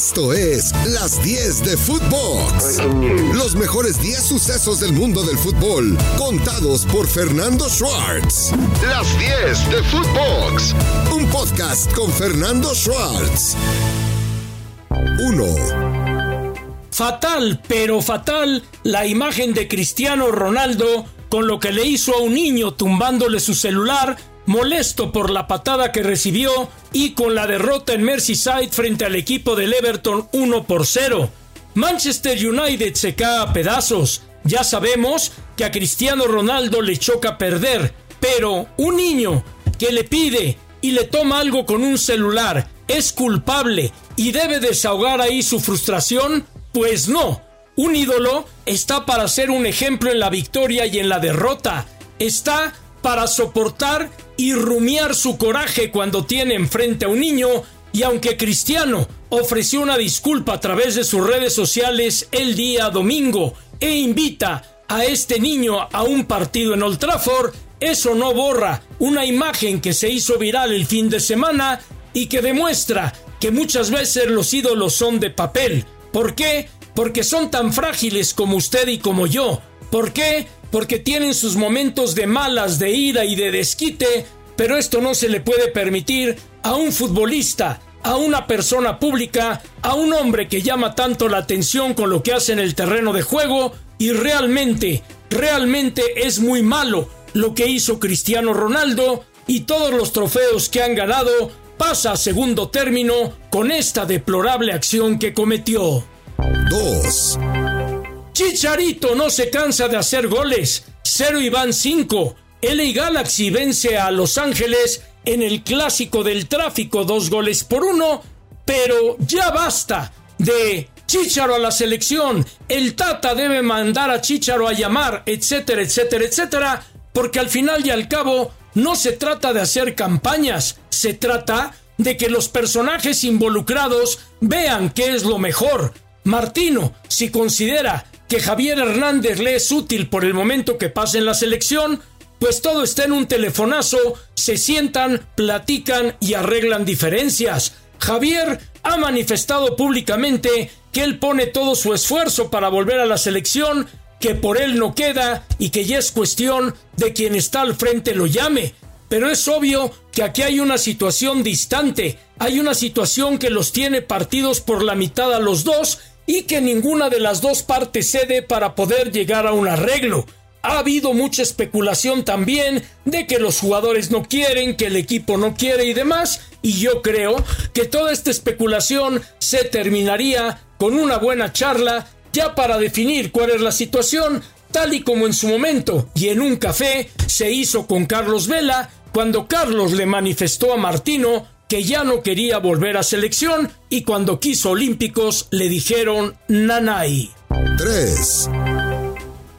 Esto es Las 10 de Footbox. Los mejores 10 sucesos del mundo del fútbol, contados por Fernando Schwartz. Las 10 de Footbox. Un podcast con Fernando Schwartz. 1. Fatal, pero fatal, la imagen de Cristiano Ronaldo con lo que le hizo a un niño tumbándole su celular molesto por la patada que recibió y con la derrota en Merseyside frente al equipo del Everton 1 por 0. Manchester United se cae a pedazos. Ya sabemos que a Cristiano Ronaldo le choca perder, pero un niño que le pide y le toma algo con un celular es culpable y debe desahogar ahí su frustración, pues no. Un ídolo está para ser un ejemplo en la victoria y en la derrota. Está para soportar y rumiar su coraje cuando tiene enfrente a un niño y aunque Cristiano ofreció una disculpa a través de sus redes sociales el día domingo e invita a este niño a un partido en Old Trafford, eso no borra una imagen que se hizo viral el fin de semana y que demuestra que muchas veces los ídolos son de papel. ¿Por qué? Porque son tan frágiles como usted y como yo. ¿Por qué? Porque tienen sus momentos de malas, de ira y de desquite, pero esto no se le puede permitir a un futbolista, a una persona pública, a un hombre que llama tanto la atención con lo que hace en el terreno de juego y realmente, realmente es muy malo lo que hizo Cristiano Ronaldo y todos los trofeos que han ganado pasa a segundo término con esta deplorable acción que cometió. 2. Chicharito no se cansa de hacer goles. 0 y van 5. LA Galaxy vence a Los Ángeles en el clásico del tráfico, dos goles por uno. Pero ya basta de Chicharo a la selección. El Tata debe mandar a Chicharo a llamar, etcétera, etcétera, etcétera. Porque al final y al cabo no se trata de hacer campañas, se trata de que los personajes involucrados vean qué es lo mejor. Martino, si considera que Javier Hernández le es útil por el momento que pasa en la selección, pues todo está en un telefonazo, se sientan, platican y arreglan diferencias. Javier ha manifestado públicamente que él pone todo su esfuerzo para volver a la selección, que por él no queda y que ya es cuestión de quien está al frente lo llame. Pero es obvio que aquí hay una situación distante, hay una situación que los tiene partidos por la mitad a los dos y que ninguna de las dos partes cede para poder llegar a un arreglo. Ha habido mucha especulación también de que los jugadores no quieren, que el equipo no quiere y demás, y yo creo que toda esta especulación se terminaría con una buena charla ya para definir cuál es la situación, tal y como en su momento y en un café se hizo con Carlos Vela, cuando Carlos le manifestó a Martino que ya no quería volver a selección y cuando quiso Olímpicos le dijeron Nanay. 3.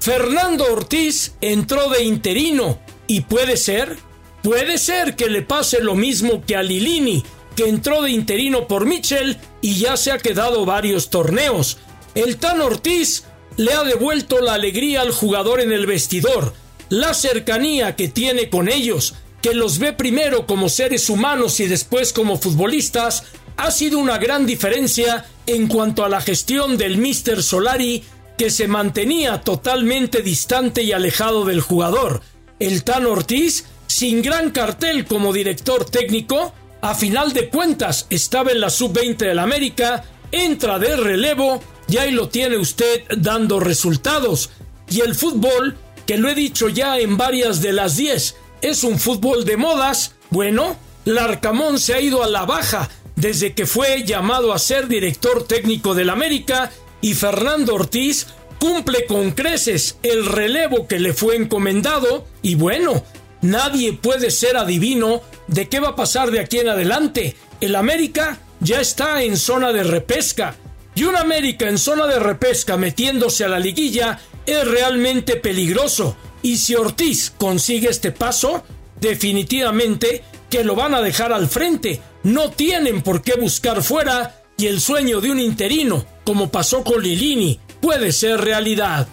Fernando Ortiz entró de interino y puede ser, puede ser que le pase lo mismo que a Lilini, que entró de interino por Mitchell y ya se ha quedado varios torneos. El Tan Ortiz le ha devuelto la alegría al jugador en el vestidor, la cercanía que tiene con ellos, que los ve primero como seres humanos y después como futbolistas, ha sido una gran diferencia en cuanto a la gestión del Mr. Solari, que se mantenía totalmente distante y alejado del jugador. El Tan Ortiz, sin gran cartel como director técnico, a final de cuentas estaba en la sub-20 del América, entra de relevo y ahí lo tiene usted dando resultados. Y el fútbol, que lo he dicho ya en varias de las 10, es un fútbol de modas. Bueno, Larcamón se ha ido a la baja desde que fue llamado a ser director técnico del América y Fernando Ortiz cumple con creces el relevo que le fue encomendado y bueno, nadie puede ser adivino de qué va a pasar de aquí en adelante. El América ya está en zona de repesca y un América en zona de repesca metiéndose a la liguilla es realmente peligroso y si Ortiz consigue este paso, definitivamente que lo van a dejar al frente. No tienen por qué buscar fuera y el sueño de un interino, como pasó con Lilini, puede ser realidad.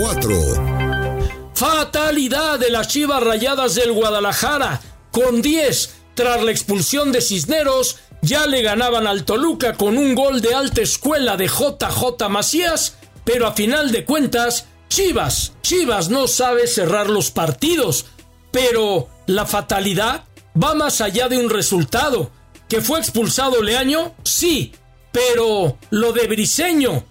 4. Fatalidad de las Chivas Rayadas del Guadalajara. Con 10, tras la expulsión de Cisneros, ya le ganaban al Toluca con un gol de alta escuela de JJ Macías, pero a final de cuentas, Chivas, Chivas no sabe cerrar los partidos, pero la fatalidad va más allá de un resultado. ¿Que fue expulsado Leaño? Sí, pero lo de Briseño,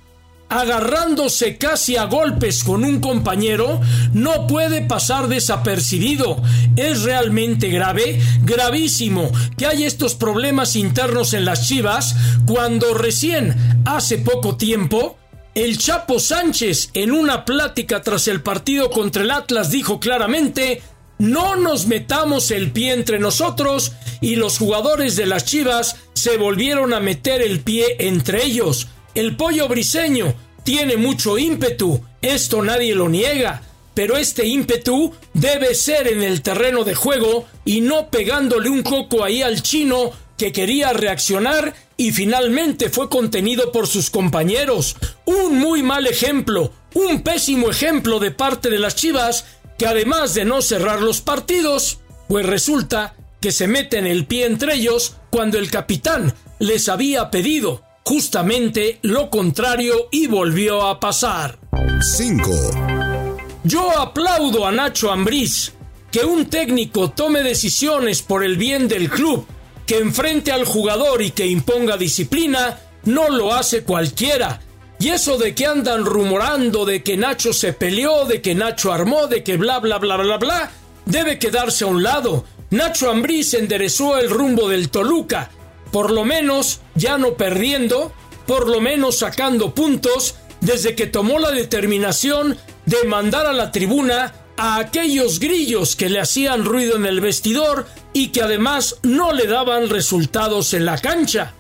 agarrándose casi a golpes con un compañero, no puede pasar desapercibido. Es realmente grave, gravísimo, que hay estos problemas internos en las Chivas cuando recién, hace poco tiempo, el Chapo Sánchez en una plática tras el partido contra el Atlas dijo claramente no nos metamos el pie entre nosotros y los jugadores de las Chivas se volvieron a meter el pie entre ellos. El pollo briseño tiene mucho ímpetu, esto nadie lo niega, pero este ímpetu debe ser en el terreno de juego y no pegándole un coco ahí al chino que quería reaccionar y finalmente fue contenido por sus compañeros. Un muy mal ejemplo, un pésimo ejemplo de parte de las Chivas que además de no cerrar los partidos, pues resulta que se meten el pie entre ellos cuando el capitán les había pedido justamente lo contrario y volvió a pasar. 5. Yo aplaudo a Nacho Ambriz que un técnico tome decisiones por el bien del club, que enfrente al jugador y que imponga disciplina, no lo hace cualquiera y eso de que andan rumorando de que Nacho se peleó, de que Nacho armó, de que bla bla bla bla bla, debe quedarse a un lado. Nacho Ambriz enderezó el rumbo del Toluca, por lo menos ya no perdiendo, por lo menos sacando puntos, desde que tomó la determinación de mandar a la tribuna a aquellos grillos que le hacían ruido en el vestidor y que además no le daban resultados en la cancha.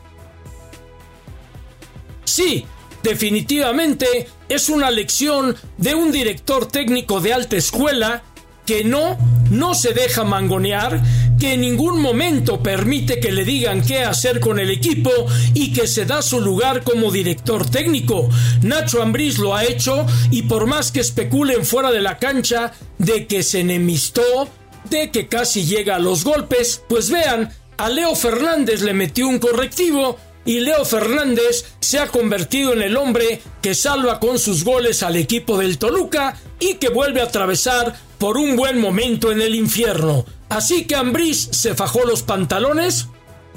Sí, definitivamente es una lección de un director técnico de alta escuela que no, no se deja mangonear, que en ningún momento permite que le digan qué hacer con el equipo y que se da su lugar como director técnico. Nacho Ambriz lo ha hecho y por más que especulen fuera de la cancha de que se enemistó, de que casi llega a los golpes, pues vean, a Leo Fernández le metió un correctivo y Leo Fernández se ha convertido en el hombre que salva con sus goles al equipo del Toluca y que vuelve a atravesar por un buen momento en el infierno. Así que Ambriz se fajó los pantalones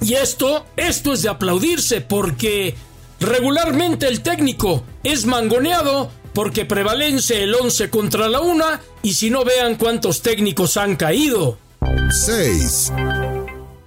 y esto, esto es de aplaudirse porque regularmente el técnico es mangoneado porque prevalece el 11 contra la una y si no vean cuántos técnicos han caído. 6.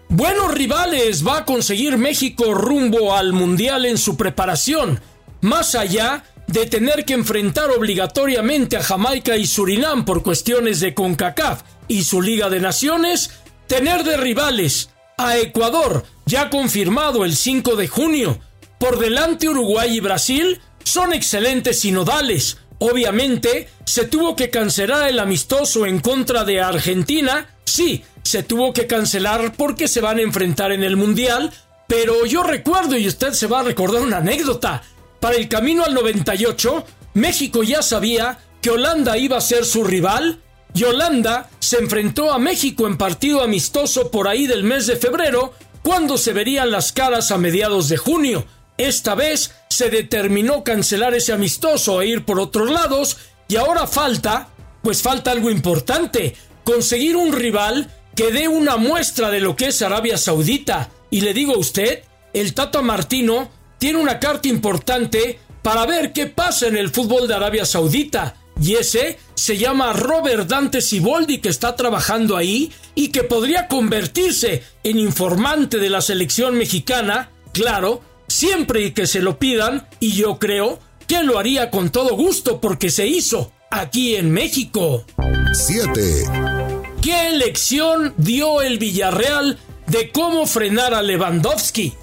Buenos rivales va a conseguir México rumbo al Mundial en su preparación, más allá de tener que enfrentar obligatoriamente a Jamaica y Surinam por cuestiones de CONCACAF y su Liga de Naciones, tener de rivales a Ecuador, ya confirmado el 5 de junio, por delante Uruguay y Brasil, son excelentes sinodales. Obviamente, se tuvo que cancelar el amistoso en contra de Argentina, sí, se tuvo que cancelar porque se van a enfrentar en el Mundial, pero yo recuerdo y usted se va a recordar una anécdota. Para el camino al 98, México ya sabía que Holanda iba a ser su rival y Holanda se enfrentó a México en partido amistoso por ahí del mes de febrero, cuando se verían las caras a mediados de junio. Esta vez se determinó cancelar ese amistoso e ir por otros lados y ahora falta, pues falta algo importante, conseguir un rival que dé una muestra de lo que es Arabia Saudita. Y le digo a usted, el Tata Martino tiene una carta importante para ver qué pasa en el fútbol de Arabia Saudita. Y ese se llama Robert Dante Siboldi, que está trabajando ahí y que podría convertirse en informante de la selección mexicana, claro, siempre que se lo pidan, y yo creo que lo haría con todo gusto porque se hizo aquí en México. 7. ¿Qué lección dio el Villarreal de cómo frenar a Lewandowski?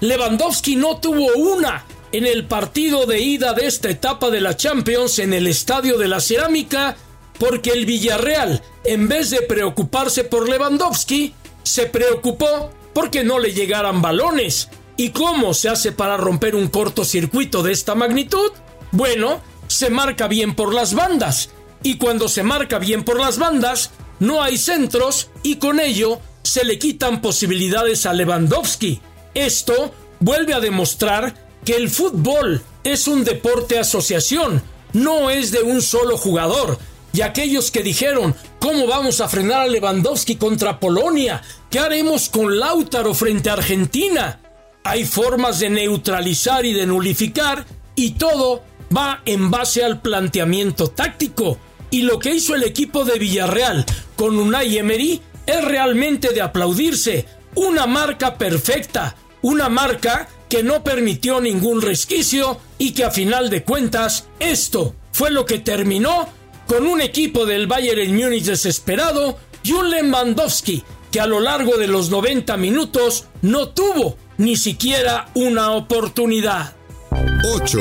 Lewandowski no tuvo una en el partido de ida de esta etapa de la Champions en el Estadio de la Cerámica porque el Villarreal, en vez de preocuparse por Lewandowski, se preocupó porque no le llegaran balones. ¿Y cómo se hace para romper un cortocircuito de esta magnitud? Bueno, se marca bien por las bandas. Y cuando se marca bien por las bandas, no hay centros y con ello se le quitan posibilidades a Lewandowski. Esto vuelve a demostrar que el fútbol es un deporte asociación, no es de un solo jugador. Y aquellos que dijeron, ¿cómo vamos a frenar a Lewandowski contra Polonia? ¿Qué haremos con Lautaro frente a Argentina? Hay formas de neutralizar y de nulificar y todo va en base al planteamiento táctico. Y lo que hizo el equipo de Villarreal con Unai Emery es realmente de aplaudirse. Una marca perfecta, una marca que no permitió ningún resquicio y que a final de cuentas esto fue lo que terminó con un equipo del Bayern Múnich desesperado y un Lewandowski que a lo largo de los 90 minutos no tuvo ni siquiera una oportunidad. 8.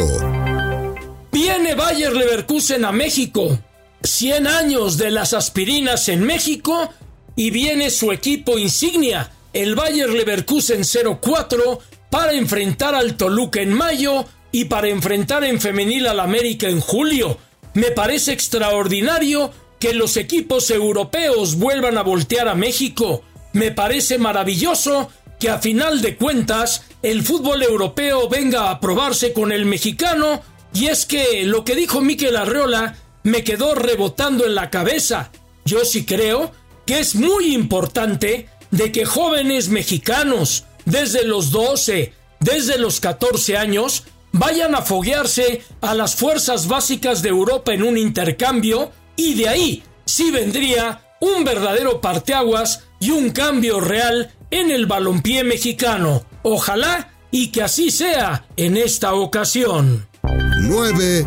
Viene Bayer Leverkusen a México. 100 años de las aspirinas en México y viene su equipo insignia, el Bayer Leverkusen 04, para enfrentar al Toluca en mayo y para enfrentar en femenil al América en julio. Me parece extraordinario que los equipos europeos vuelvan a voltear a México. Me parece maravilloso que a final de cuentas el fútbol europeo venga a probarse con el mexicano y es que lo que dijo Miquel Arreola me quedó rebotando en la cabeza. Yo sí creo que es muy importante de que jóvenes mexicanos desde los 12, desde los 14 años, vayan a foguearse a las fuerzas básicas de Europa en un intercambio y de ahí sí vendría un verdadero parteaguas y un cambio real en el balompié mexicano. Ojalá y que así sea en esta ocasión. 9.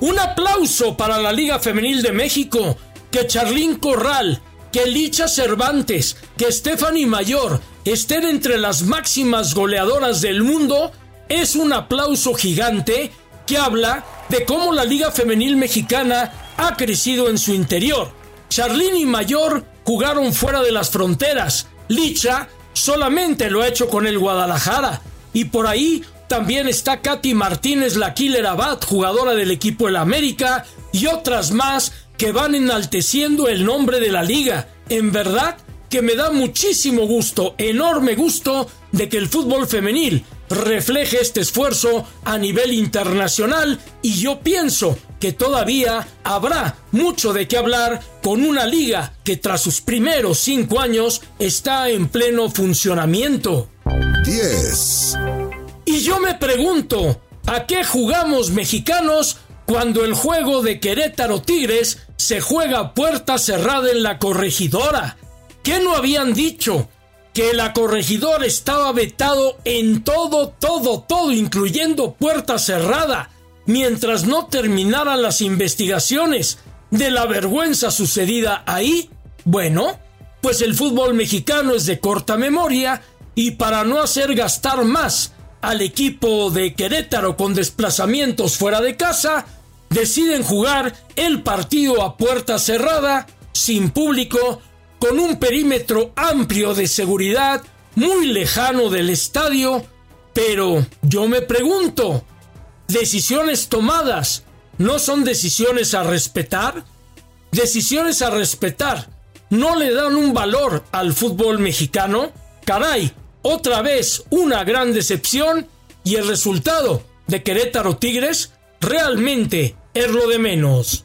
Un aplauso para la Liga Femenil de México, que Charlín Corral, que Licha Cervantes, que Stephanie Mayor estén entre las máximas goleadoras del mundo es un aplauso gigante que habla de cómo la Liga Femenil Mexicana ha crecido en su interior. Charlín y Mayor jugaron fuera de las fronteras. Licha solamente lo ha hecho con el Guadalajara. Y por ahí también está Katy Martínez, la Killer Abad, jugadora del equipo El América, y otras más que van enalteciendo el nombre de la liga. En verdad que me da muchísimo gusto, enorme gusto, de que el fútbol femenil refleje este esfuerzo a nivel internacional y yo pienso que todavía habrá mucho de qué hablar con una liga que tras sus primeros cinco años está en pleno funcionamiento. 10. Y yo me pregunto, ¿a qué jugamos mexicanos cuando el juego de Querétaro Tigres se juega a puerta cerrada en la corregidora? ¿Qué no habían dicho? que la corregidora estaba vetado en todo, todo, todo, incluyendo puerta cerrada, mientras no terminaran las investigaciones de la vergüenza sucedida ahí. Bueno, pues el fútbol mexicano es de corta memoria y para no hacer gastar más al equipo de Querétaro con desplazamientos fuera de casa, deciden jugar el partido a puerta cerrada, sin público, con un perímetro amplio de seguridad muy lejano del estadio, pero yo me pregunto, ¿decisiones tomadas no son decisiones a respetar? ¿Decisiones a respetar no le dan un valor al fútbol mexicano? Caray, otra vez una gran decepción y el resultado de Querétaro Tigres realmente es lo de menos.